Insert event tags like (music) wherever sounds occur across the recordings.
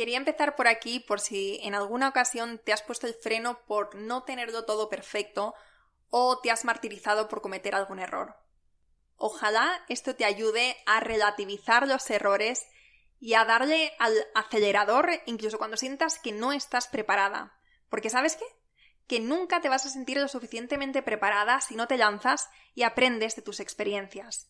Quería empezar por aquí por si en alguna ocasión te has puesto el freno por no tenerlo todo perfecto o te has martirizado por cometer algún error. Ojalá esto te ayude a relativizar los errores y a darle al acelerador incluso cuando sientas que no estás preparada. Porque ¿sabes qué? Que nunca te vas a sentir lo suficientemente preparada si no te lanzas y aprendes de tus experiencias.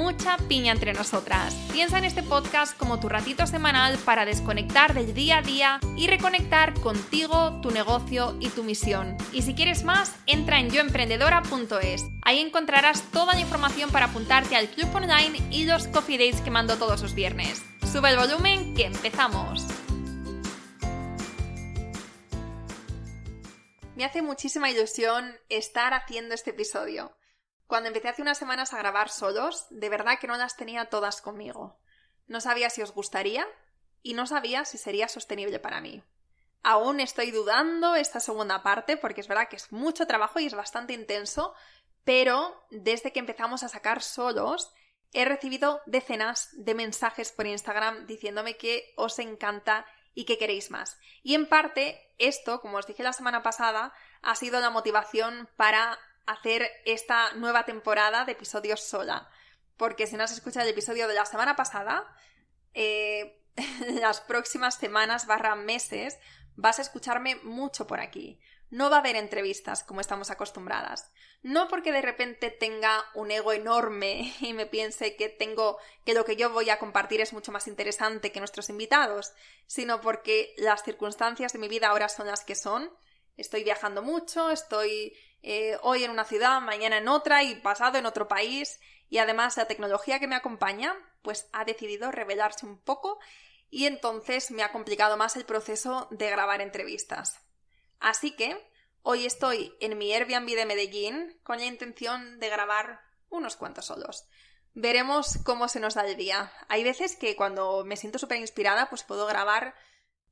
mucha piña entre nosotras. Piensa en este podcast como tu ratito semanal para desconectar del día a día y reconectar contigo, tu negocio y tu misión. Y si quieres más, entra en yoemprendedora.es. Ahí encontrarás toda la información para apuntarte al club online y los coffee dates que mando todos los viernes. Sube el volumen que empezamos. Me hace muchísima ilusión estar haciendo este episodio. Cuando empecé hace unas semanas a grabar solos, de verdad que no las tenía todas conmigo. No sabía si os gustaría y no sabía si sería sostenible para mí. Aún estoy dudando esta segunda parte porque es verdad que es mucho trabajo y es bastante intenso, pero desde que empezamos a sacar solos he recibido decenas de mensajes por Instagram diciéndome que os encanta y que queréis más. Y en parte esto, como os dije la semana pasada, ha sido la motivación para hacer esta nueva temporada de episodios sola. Porque si no has escuchado el episodio de la semana pasada, eh, (laughs) las próximas semanas barra meses vas a escucharme mucho por aquí. No va a haber entrevistas como estamos acostumbradas. No porque de repente tenga un ego enorme (laughs) y me piense que tengo que lo que yo voy a compartir es mucho más interesante que nuestros invitados, sino porque las circunstancias de mi vida ahora son las que son. Estoy viajando mucho, estoy eh, hoy en una ciudad, mañana en otra y pasado en otro país y además la tecnología que me acompaña pues ha decidido revelarse un poco y entonces me ha complicado más el proceso de grabar entrevistas. Así que hoy estoy en mi Airbnb de Medellín con la intención de grabar unos cuantos solos. Veremos cómo se nos da el día. Hay veces que cuando me siento súper inspirada, pues puedo grabar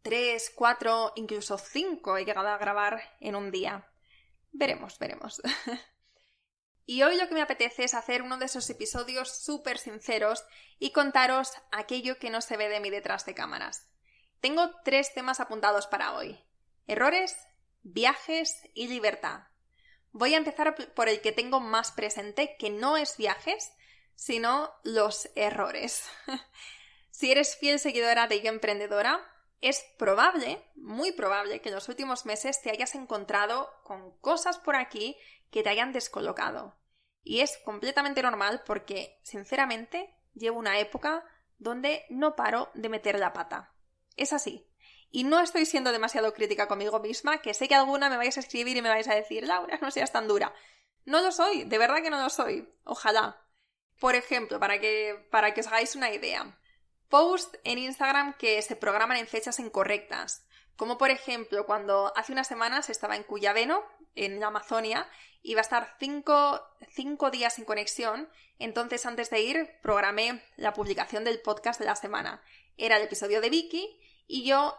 tres, cuatro, incluso cinco he llegado a grabar en un día. Veremos, veremos. (laughs) Y hoy lo que me apetece es hacer uno de esos episodios súper sinceros y contaros aquello que no se ve de mí detrás de cámaras. Tengo tres temas apuntados para hoy. Errores, viajes y libertad. Voy a empezar por el que tengo más presente, que no es viajes, sino los errores. (laughs) si eres fiel seguidora de Yo Emprendedora, es probable, muy probable, que en los últimos meses te hayas encontrado con cosas por aquí que te hayan descolocado. Y es completamente normal porque, sinceramente, llevo una época donde no paro de meter la pata. Es así. Y no estoy siendo demasiado crítica conmigo misma, que sé que alguna me vais a escribir y me vais a decir, Laura, no seas tan dura. No lo soy, de verdad que no lo soy. Ojalá. Por ejemplo, para que, para que os hagáis una idea. Post en Instagram que se programan en fechas incorrectas. Como por ejemplo, cuando hace unas semanas estaba en Cuyabeno, en la Amazonia, iba a estar cinco, cinco días sin conexión, entonces antes de ir programé la publicación del podcast de la semana. Era el episodio de Vicky y yo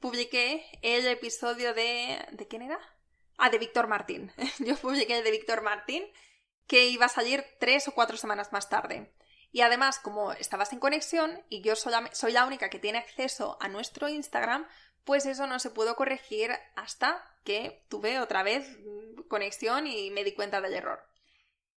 publiqué el episodio de... ¿De quién era? Ah, de Víctor Martín. (laughs) yo publiqué el de Víctor Martín que iba a salir tres o cuatro semanas más tarde. Y además, como estaba sin conexión y yo soy la única que tiene acceso a nuestro Instagram, pues eso no se pudo corregir hasta que tuve otra vez conexión y me di cuenta del error.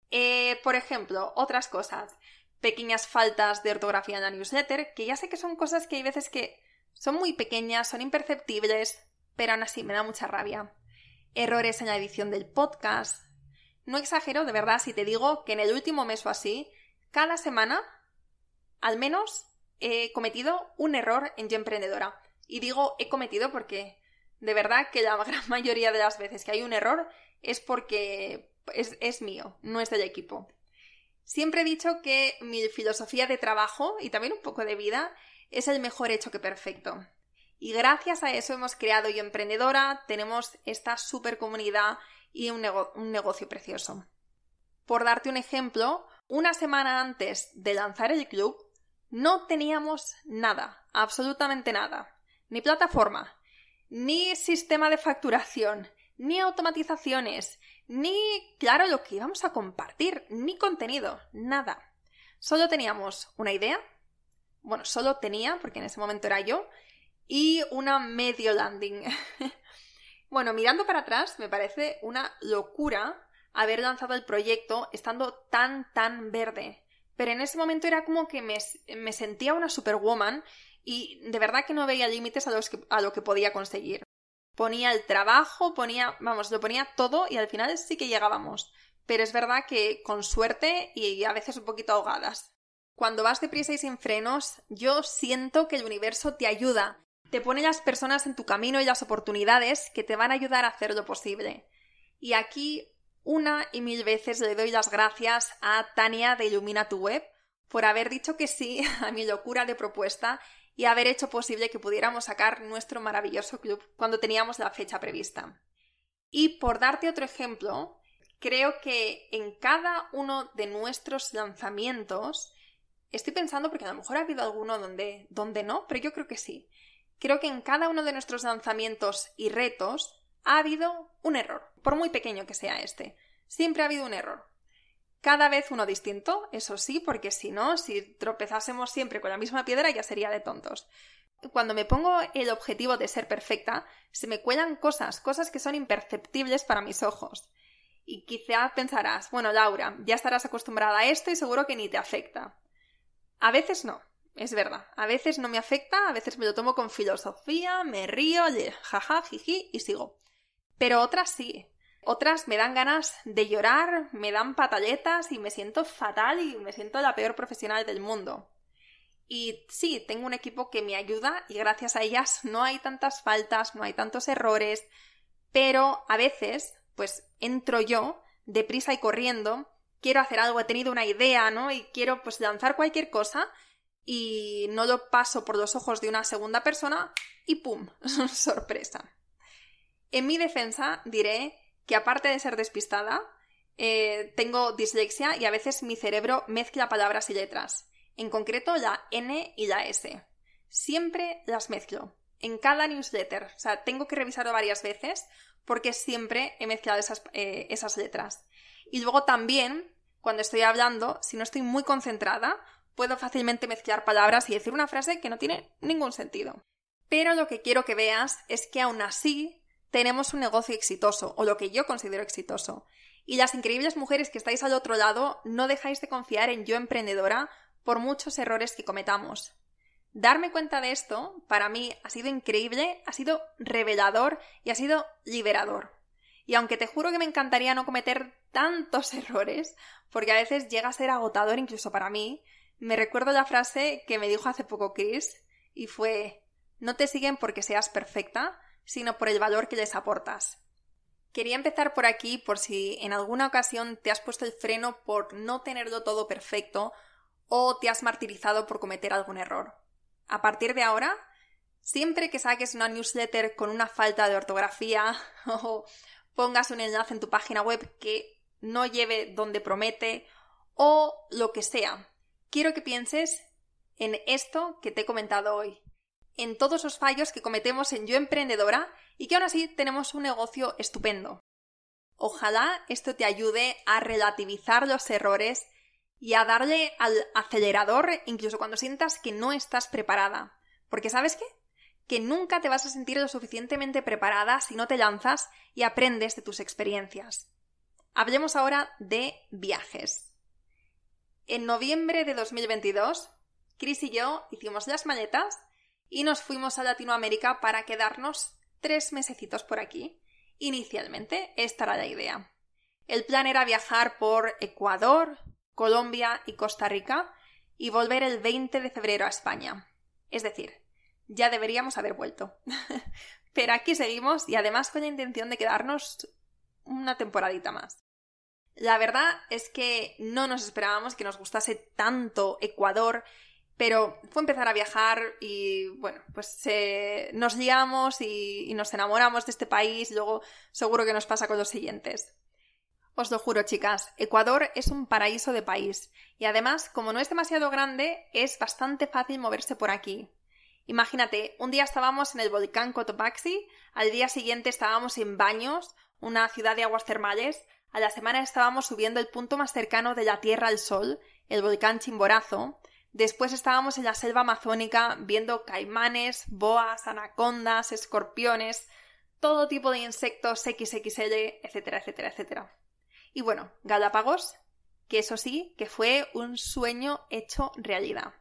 Eh, por ejemplo, otras cosas, pequeñas faltas de ortografía en la newsletter, que ya sé que son cosas que hay veces que son muy pequeñas, son imperceptibles, pero aún así me da mucha rabia. Errores en la edición del podcast. No exagero, de verdad, si te digo que en el último mes o así, cada semana, al menos, he cometido un error en Yo Emprendedora. Y digo he cometido porque de verdad que la (laughs) gran mayoría de las veces que hay un error es porque es, mío, no es del equipo. Siempre he dicho que mi filosofía de trabajo y también un poco de vida es el mejor hecho que perfecto. Y gracias a eso hemos creado Yo Emprendedora, tenemos esta super comunidad y un, un negocio precioso. Por darte un ejemplo, una semana antes de lanzar el club, no teníamos nada, absolutamente nada. Ni plataforma, ni sistema de facturación, ni automatizaciones, ni, claro, lo que íbamos a compartir, ni contenido, nada. Solo teníamos una idea, bueno, solo tenía, porque en ese momento era yo, y una medio landing. (laughs) bueno, mirando para atrás, me parece una locura haber lanzado el proyecto estando tan, tan verde. Pero en ese momento era como que me, me sentía una superwoman y de verdad que no veía límites a, a lo que podía conseguir. Ponía el trabajo, ponía, vamos, lo ponía todo y al final sí que llegábamos. Pero es verdad que con suerte y a veces un poquito ahogadas. Cuando vas deprisa y sin frenos, yo siento que el universo te ayuda, te pone las personas en tu camino y las oportunidades que te van a ayudar a hacer lo posible. Y aquí una y mil veces le doy las gracias a Tania de Ilumina tu Web por haber dicho que sí (laughs) a mi locura de propuesta y haber hecho posible que pudiéramos sacar nuestro maravilloso club cuando teníamos la fecha prevista. Y por darte otro ejemplo, creo que en cada uno de nuestros lanzamientos, estoy pensando porque a lo mejor ha habido alguno donde, donde no, pero yo creo que sí. Creo que en cada uno de nuestros lanzamientos y retos ha habido un error, por muy pequeño que sea este. Siempre ha habido un error. Cada vez uno distinto, eso sí, porque si no, si tropezásemos siempre con la misma piedra ya sería de tontos. Cuando me pongo el objetivo de ser perfecta, se me cuelan cosas, cosas que son imperceptibles para mis ojos. Y quizá pensarás, bueno, Laura, ya estarás acostumbrada a esto y seguro que ni te afecta. A veces no, es verdad. A veces no me afecta, a veces me lo tomo con filosofía, me río, jaja, jiji y sigo. Pero otras sí. Otras me dan ganas de llorar, me dan patalletas y me siento fatal y me siento la peor profesional del mundo. Y sí, tengo un equipo que me ayuda y gracias a ellas no hay tantas faltas, no hay tantos errores, pero a veces, pues entro yo, deprisa y corriendo, quiero hacer algo, he tenido una idea, ¿no? Y quiero pues lanzar cualquier cosa y no lo paso por los ojos de una segunda persona y ¡pum! (laughs) sorpresa. En mi defensa diré que aparte de ser despistada, eh, tengo dislexia y a veces mi cerebro mezcla palabras y letras, en concreto la N y la S. Siempre las mezclo, en cada newsletter, o sea, tengo que revisarlo varias veces porque siempre he mezclado esas, eh, esas letras. Y luego también, cuando estoy hablando, si no estoy muy concentrada, puedo fácilmente mezclar palabras y decir una frase que no tiene ningún sentido. Pero lo que quiero que veas es que aún así tenemos un negocio exitoso, o lo que yo considero exitoso. Y las increíbles mujeres que estáis al otro lado, no dejáis de confiar en yo emprendedora por muchos errores que cometamos. Darme cuenta de esto, para mí, ha sido increíble, ha sido revelador y ha sido liberador. Y aunque te juro que me encantaría no cometer tantos (laughs) errores, porque a veces llega a ser agotador incluso para mí, me recuerdo la frase que me dijo hace poco Chris, y fue no te siguen porque seas perfecta, sino por el valor que les aportas. Quería empezar por aquí por si en alguna ocasión te has puesto el freno por no tenerlo todo perfecto o te has martirizado por cometer algún error. A partir de ahora, siempre que saques una newsletter con una falta de ortografía (laughs) o pongas un enlace en tu página web que no lleve donde promete o lo que sea, quiero que pienses en esto que te he comentado hoy en todos los fallos que cometemos en Yo Emprendedora y que aún así tenemos un negocio estupendo. Ojalá esto te ayude a relativizar los errores y a darle al acelerador incluso cuando sientas que no estás preparada. Porque ¿sabes qué? Que nunca te vas a sentir lo suficientemente preparada si no te lanzas y aprendes de tus experiencias. Hablemos ahora de viajes. En noviembre de 2022, Chris y yo hicimos las maletas y nos fuimos a Latinoamérica para quedarnos tres mesecitos por aquí. Inicialmente, esta era la idea. El plan era viajar por Ecuador, Colombia y Costa Rica y volver el 20 de febrero a España. Es decir, ya deberíamos haber vuelto. (laughs) Pero aquí seguimos y además con la intención de quedarnos una temporadita más. La verdad es que no nos esperábamos que nos gustase tanto Ecuador, pero fue empezar a viajar y bueno, pues nos liamos y, y nos enamoramos de este país, luego seguro que nos pasa con los siguientes. Os lo juro, chicas, Ecuador es un paraíso de país y además, como no es demasiado grande, es bastante fácil moverse por aquí. Imagínate, un día estábamos en el volcán Cotopaxi, al día siguiente estábamos en Baños, una ciudad de aguas termales, a la semana estábamos subiendo el punto más cercano de la Tierra al Sol, el volcán Chimborazo, después estábamos en la selva amazónica viendo caimanes, boas, anacondas, escorpiones, todo tipo de insectos XXL, etcétera, etcétera, etcétera. Y bueno, Galápagos, que eso sí, que fue un sueño hecho realidad.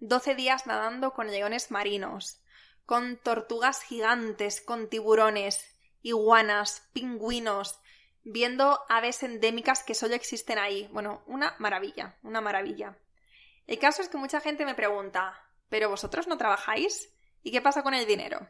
12 días nadando con leones marinos, con tortugas gigantes, con tiburones, iguanas, pingüinos, viendo aves endémicas que solo existen ahí. Bueno, una maravilla, una maravilla. El caso es que mucha gente me pregunta, ¿pero vosotros no trabajáis? ¿Y qué pasa con el dinero?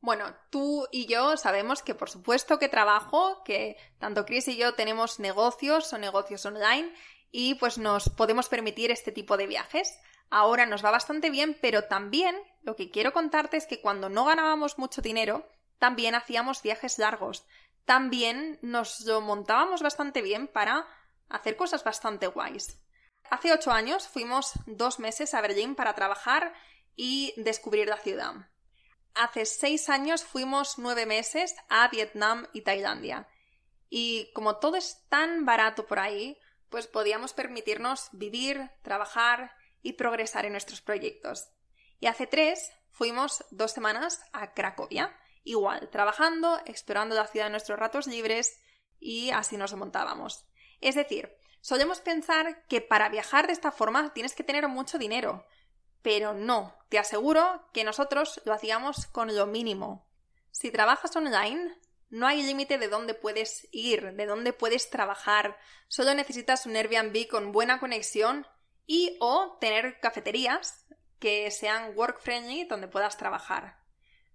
Bueno, tú y yo sabemos que por supuesto que trabajo, que tanto Chris y yo tenemos negocios o negocios online y pues nos podemos permitir este tipo de viajes. Ahora nos va bastante bien, pero también lo que quiero contarte es que cuando no ganábamos mucho dinero, también hacíamos viajes largos. También nos lo montábamos bastante bien para hacer cosas bastante guays. Hace ocho años fuimos dos meses a Berlín para trabajar y descubrir la ciudad. Hace seis años fuimos nueve meses a Vietnam y Tailandia. Y como todo es tan barato por ahí, pues podíamos permitirnos vivir, trabajar y progresar en nuestros proyectos. Y hace tres fuimos dos semanas a Cracovia, igual, trabajando, explorando la ciudad en nuestros ratos libres y así nos montábamos. Es decir, solemos pensar que para viajar de esta forma tienes que tener mucho dinero, pero no, te aseguro que nosotros lo hacíamos con lo mínimo. Si trabajas online, no hay límite de dónde puedes ir, de dónde puedes trabajar. Solo necesitas un Airbnb con buena conexión y o tener cafeterías que sean work friendly donde puedas trabajar.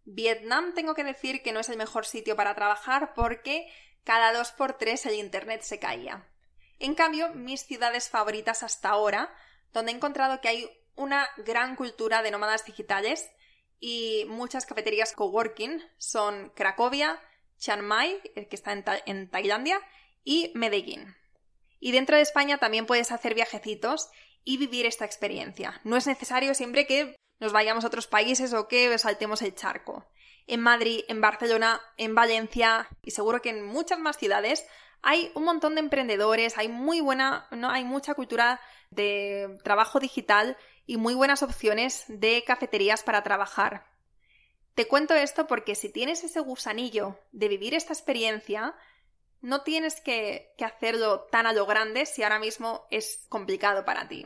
Vietnam tengo que decir que no es el mejor sitio para trabajar porque cada dos por tres el internet se caía. En cambio, mis ciudades favoritas hasta ahora, donde he encontrado que hay una gran cultura de nómadas digitales y muchas cafeterías coworking, son Cracovia, Chiang Mai, el que está en, en Tailandia, y Medellín. Y dentro de España también puedes hacer viajecitos y vivir esta experiencia. No es necesario siempre que nos vayamos a otros países o que saltemos el charco. En Madrid, en Barcelona, en Valencia y seguro que en muchas más ciudades hay un montón de emprendedores, hay muy buena, no hay mucha cultura de trabajo digital y muy buenas opciones de cafeterías para trabajar. Te cuento esto porque si tienes ese gusanillo de vivir esta experiencia, no tienes que, hacerlo tan a lo grande si ahora mismo es complicado para ti.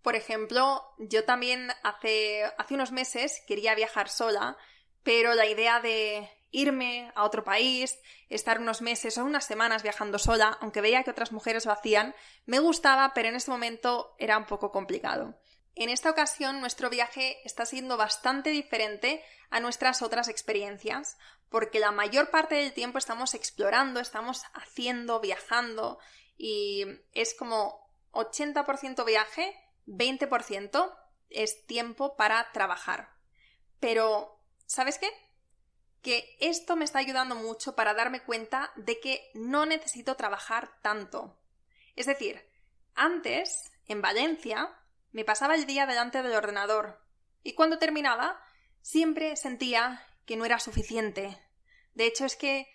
Por ejemplo, yo también hace, hace unos meses quería viajar sola, pero la idea de irme a otro país, estar unos meses o unas semanas viajando sola, aunque veía que otras mujeres lo hacían, me gustaba, pero en ese momento era un poco complicado. En esta ocasión nuestro viaje está siendo bastante diferente a nuestras otras experiencias, porque la mayor parte del tiempo estamos explorando, estamos haciendo, viajando y es como 80% viaje, 20% es tiempo para trabajar. Pero, ¿sabes qué? Que esto me está ayudando mucho para darme cuenta de que no necesito trabajar tanto. Es decir, antes, en Valencia, me pasaba el día delante del ordenador y cuando terminaba siempre sentía que no era suficiente. De hecho, es que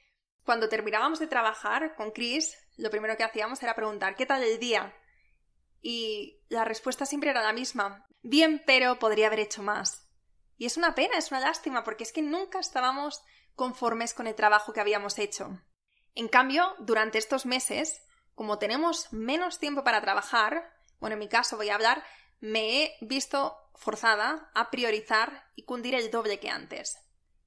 cuando terminábamos de trabajar con Chris, lo primero que hacíamos era preguntar ¿qué tal el día? Y la respuesta siempre era la misma. Bien, pero podría haber hecho más. Y es una pena, es una lástima, porque es que nunca estábamos conformes con el trabajo que habíamos hecho. En cambio, durante estos meses, como tenemos menos tiempo para trabajar, bueno, en mi caso voy a hablar, me he visto forzada a priorizar y cundir el doble que antes.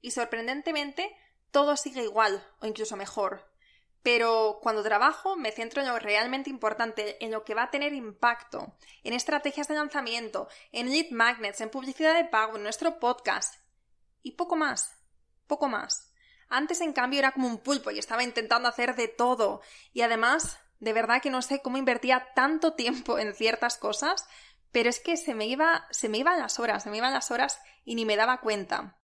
Y sorprendentemente, todo sigue igual o incluso mejor. Pero cuando trabajo me centro en lo realmente importante, en lo que va a tener impacto, en estrategias de lanzamiento, en lead magnets, en publicidad de pago, en nuestro podcast. Y poco más, poco más. Antes, en cambio, era como un pulpo y estaba intentando hacer de todo. Y además, De verdad que no sé cómo invertía tanto tiempo en ciertas cosas, pero es que se me iba, se me iban las horas, se me iban las horas y ni me daba cuenta.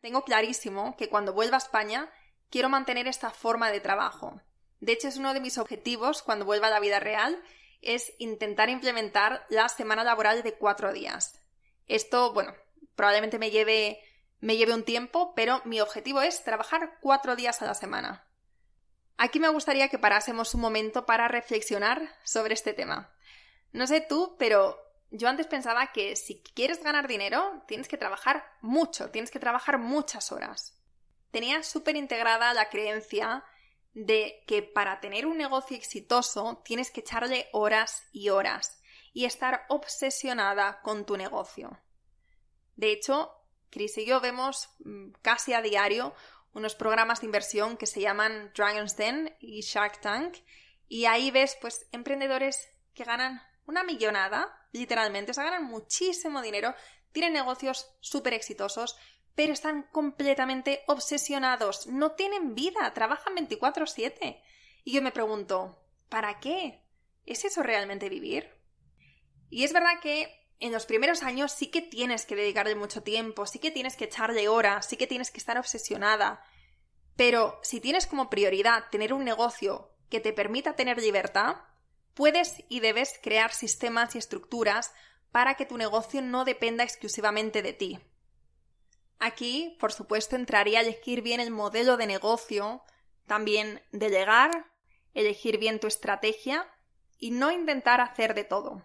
Tengo clarísimo que cuando vuelva a España quiero mantener esta forma de trabajo. De hecho, es uno de mis objetivos cuando vuelva a la vida real, es intentar implementar la semana laboral de cuatro días. Esto, bueno, probablemente me lleve, me lleve un tiempo, pero mi objetivo es trabajar cuatro días a la semana. Aquí me gustaría que parásemos un momento para reflexionar sobre este tema. No sé tú, pero yo antes pensaba que si quieres ganar dinero, tienes que trabajar mucho, tienes que trabajar muchas horas. Tenía súper integrada la creencia de que para tener un negocio exitoso tienes que echarle horas y horas y estar obsesionada con tu negocio. De hecho, Chris y yo vemos mm, casi a diario unos programas de inversión que se llaman Dragon's Den y Shark Tank y ahí ves pues emprendedores que ganan una millonada, literalmente, o sea, ganan muchísimo dinero, tienen negocios súper exitosos, pero están completamente obsesionados, no tienen vida, trabajan 24/7. Y yo me pregunto, ¿para qué? ¿Es eso realmente vivir? Y es verdad que en los primeros años sí que tienes que dedicarle mucho tiempo, sí que tienes que echarle horas, sí que tienes que estar obsesionada. Pero si tienes como prioridad tener un negocio que te permita tener libertad, puedes y debes crear sistemas y estructuras para que tu negocio no dependa exclusivamente de ti. Aquí, por supuesto, entraría elegir bien el modelo de negocio, también delegar, elegir bien tu estrategia y no intentar hacer de todo.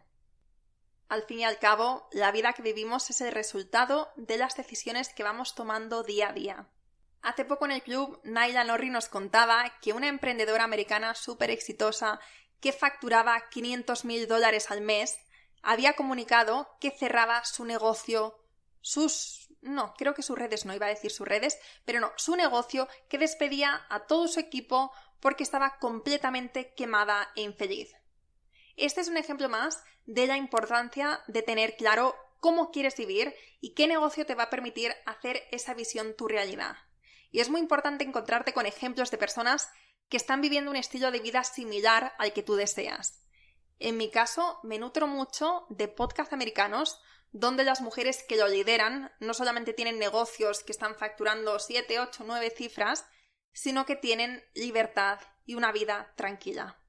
Al fin y al cabo, la vida que vivimos es el resultado de las decisiones que vamos tomando día a día. Hace poco en el club, Naila Norri nos contaba que una emprendedora americana súper exitosa que facturaba 500 mil dólares al mes, había comunicado que cerraba su negocio, sus... no, creo que sus redes, no iba a decir sus redes, pero no, su negocio, que despedía a todo su equipo porque estaba completamente quemada e infeliz. Este es un ejemplo más de la importancia de tener claro cómo quieres vivir y qué negocio te va a permitir hacer esa visión tu realidad. Y es muy importante encontrarte con ejemplos de personas que están viviendo un estilo de vida similar al que tú deseas. En mi caso, me nutro mucho de podcasts americanos donde las mujeres que lo lideran no solamente tienen negocios que están facturando 7, 8, 9 cifras, sino que tienen libertad y una vida tranquila.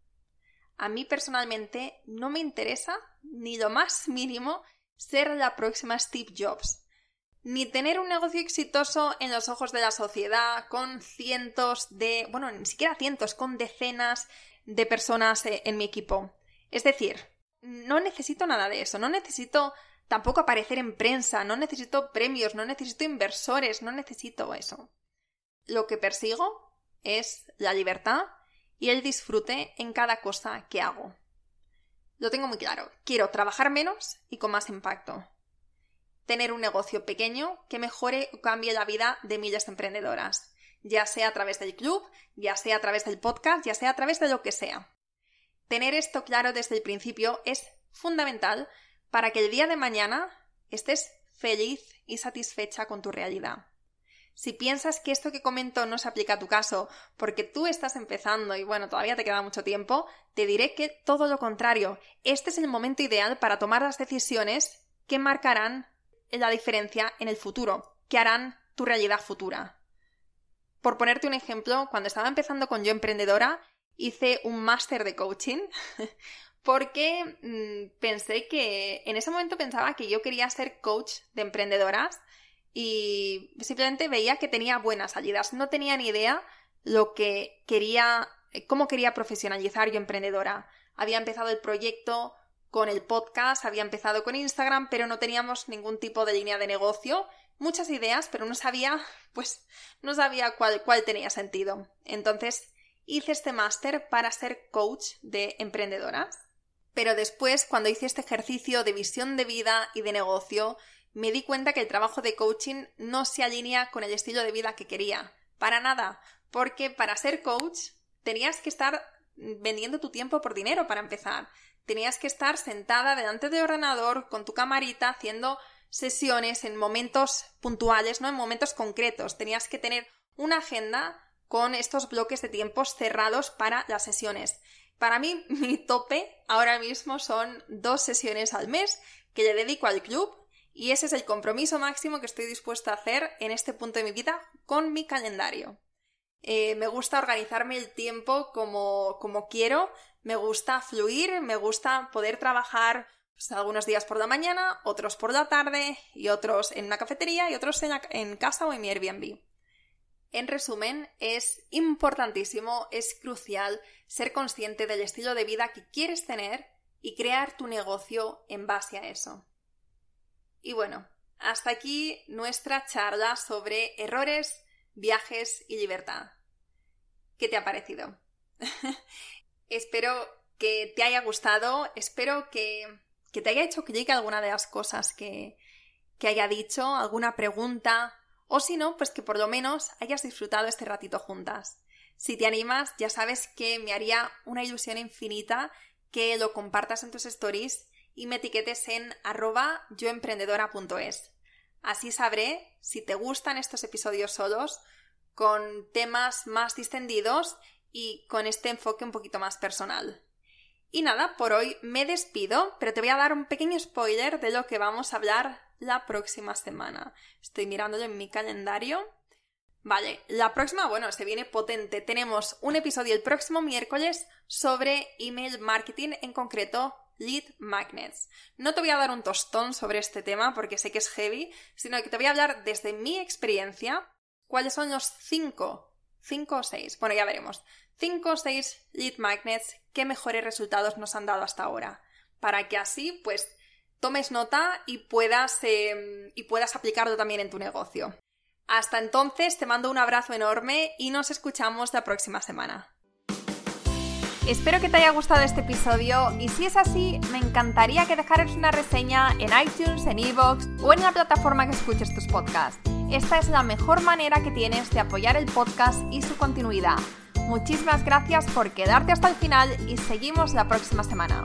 A mí personalmente no me interesa ni lo más mínimo ser la próxima Steve Jobs ni tener un negocio exitoso en los ojos de la sociedad con cientos de, bueno, ni siquiera cientos, con decenas de personas eh, en mi equipo. Es decir, no necesito nada de eso, no necesito tampoco aparecer en prensa, no necesito premios, no necesito inversores, no necesito eso. Lo que persigo es la libertad y el disfrute en cada cosa que hago. Lo tengo muy claro, quiero trabajar menos y con más impacto tener un negocio pequeño que mejore o cambie la vida de miles de emprendedoras, ya sea a través del club, ya sea a través del podcast, ya sea a través de lo que sea. Tener esto claro desde el principio es fundamental para que el día de mañana estés feliz y satisfecha con tu realidad. Si piensas que esto que comento no se aplica a tu caso porque tú estás empezando y bueno, todavía te queda mucho tiempo, te diré que todo lo contrario, este es el momento ideal para tomar las decisiones que marcarán la diferencia en el futuro, que harán tu realidad futura. Por ponerte un ejemplo, cuando estaba empezando con Yo Emprendedora, hice un máster de coaching (laughs) porque mm, pensé que en ese momento pensaba que yo quería ser coach de emprendedoras y simplemente veía que tenía buenas salidas. No tenía ni idea lo que quería, cómo quería profesionalizar yo emprendedora. Había empezado el proyecto con el podcast, había empezado con Instagram, pero no teníamos ningún tipo de línea de negocio. Muchas ideas, pero no sabía, (laughs) pues, no sabía cuál, cuál tenía sentido. Entonces, hice este máster para ser coach de emprendedoras. Pero después, cuando hice este ejercicio de visión de vida y de negocio, me di cuenta que el trabajo de coaching no se alinea con el estilo de vida que quería. Para nada. Porque para ser coach tenías que estar vendiendo tu tiempo por dinero para empezar tenías que estar sentada delante del ordenador con tu camarita haciendo sesiones en momentos puntuales, no en momentos concretos. Tenías que tener una agenda con estos bloques de tiempos cerrados para las sesiones. Para mí, (laughs) mi tope ahora mismo son dos sesiones al mes que le dedico al club y ese es el compromiso máximo que estoy dispuesta a hacer en este punto de mi vida con mi calendario. Eh, me gusta organizarme el tiempo como, como quiero, me gusta fluir, me gusta poder trabajar pues, algunos días por la mañana, otros por la tarde y otros en una cafetería y otros en, en casa o en mi Airbnb. En resumen, es importantísimo, es crucial ser consciente del estilo de vida que quieres tener y crear tu negocio en base a eso. Y bueno, hasta aquí nuestra charla sobre errores, viajes y libertad. ¿Qué te ha parecido? (laughs) espero que te haya gustado, espero que, que te haya hecho clic alguna de las cosas que, que haya dicho, alguna pregunta, o si no, pues que por lo menos hayas disfrutado este ratito juntas. Si te animas, ya sabes que me haría una ilusión infinita que lo compartas en tus stories y me etiquetes en arroba yoemprendedora.es. Así sabré si te gustan estos episodios solos, con temas más distendidos y con este enfoque un poquito más personal. Y nada, por hoy me despido, pero te voy a dar un pequeño spoiler de lo que vamos a hablar la próxima semana. Estoy mirándolo en mi calendario. Vale, la próxima, bueno, se viene potente. Tenemos un episodio el próximo miércoles sobre email marketing, en concreto lead magnets. No te voy a dar un tostón sobre este tema porque sé que es heavy, sino que te voy a hablar desde mi experiencia cuáles son los cinco, cinco o seis, bueno, ya veremos, cinco o seis lead magnets que mejores resultados nos han dado hasta ahora. Para que así, pues, tomes nota y puedas, em, y puedas aplicarlo también en tu negocio. Hasta entonces, te mando un abrazo enorme y nos escuchamos la próxima semana. Espero que te haya gustado este episodio y si es así, me encantaría que dejaras una reseña en iTunes, en Evox o en la plataforma que escuches tus podcasts. Esta es la mejor manera que tienes de apoyar el podcast y su continuidad. Muchísimas gracias por quedarte hasta el final y seguimos la próxima semana.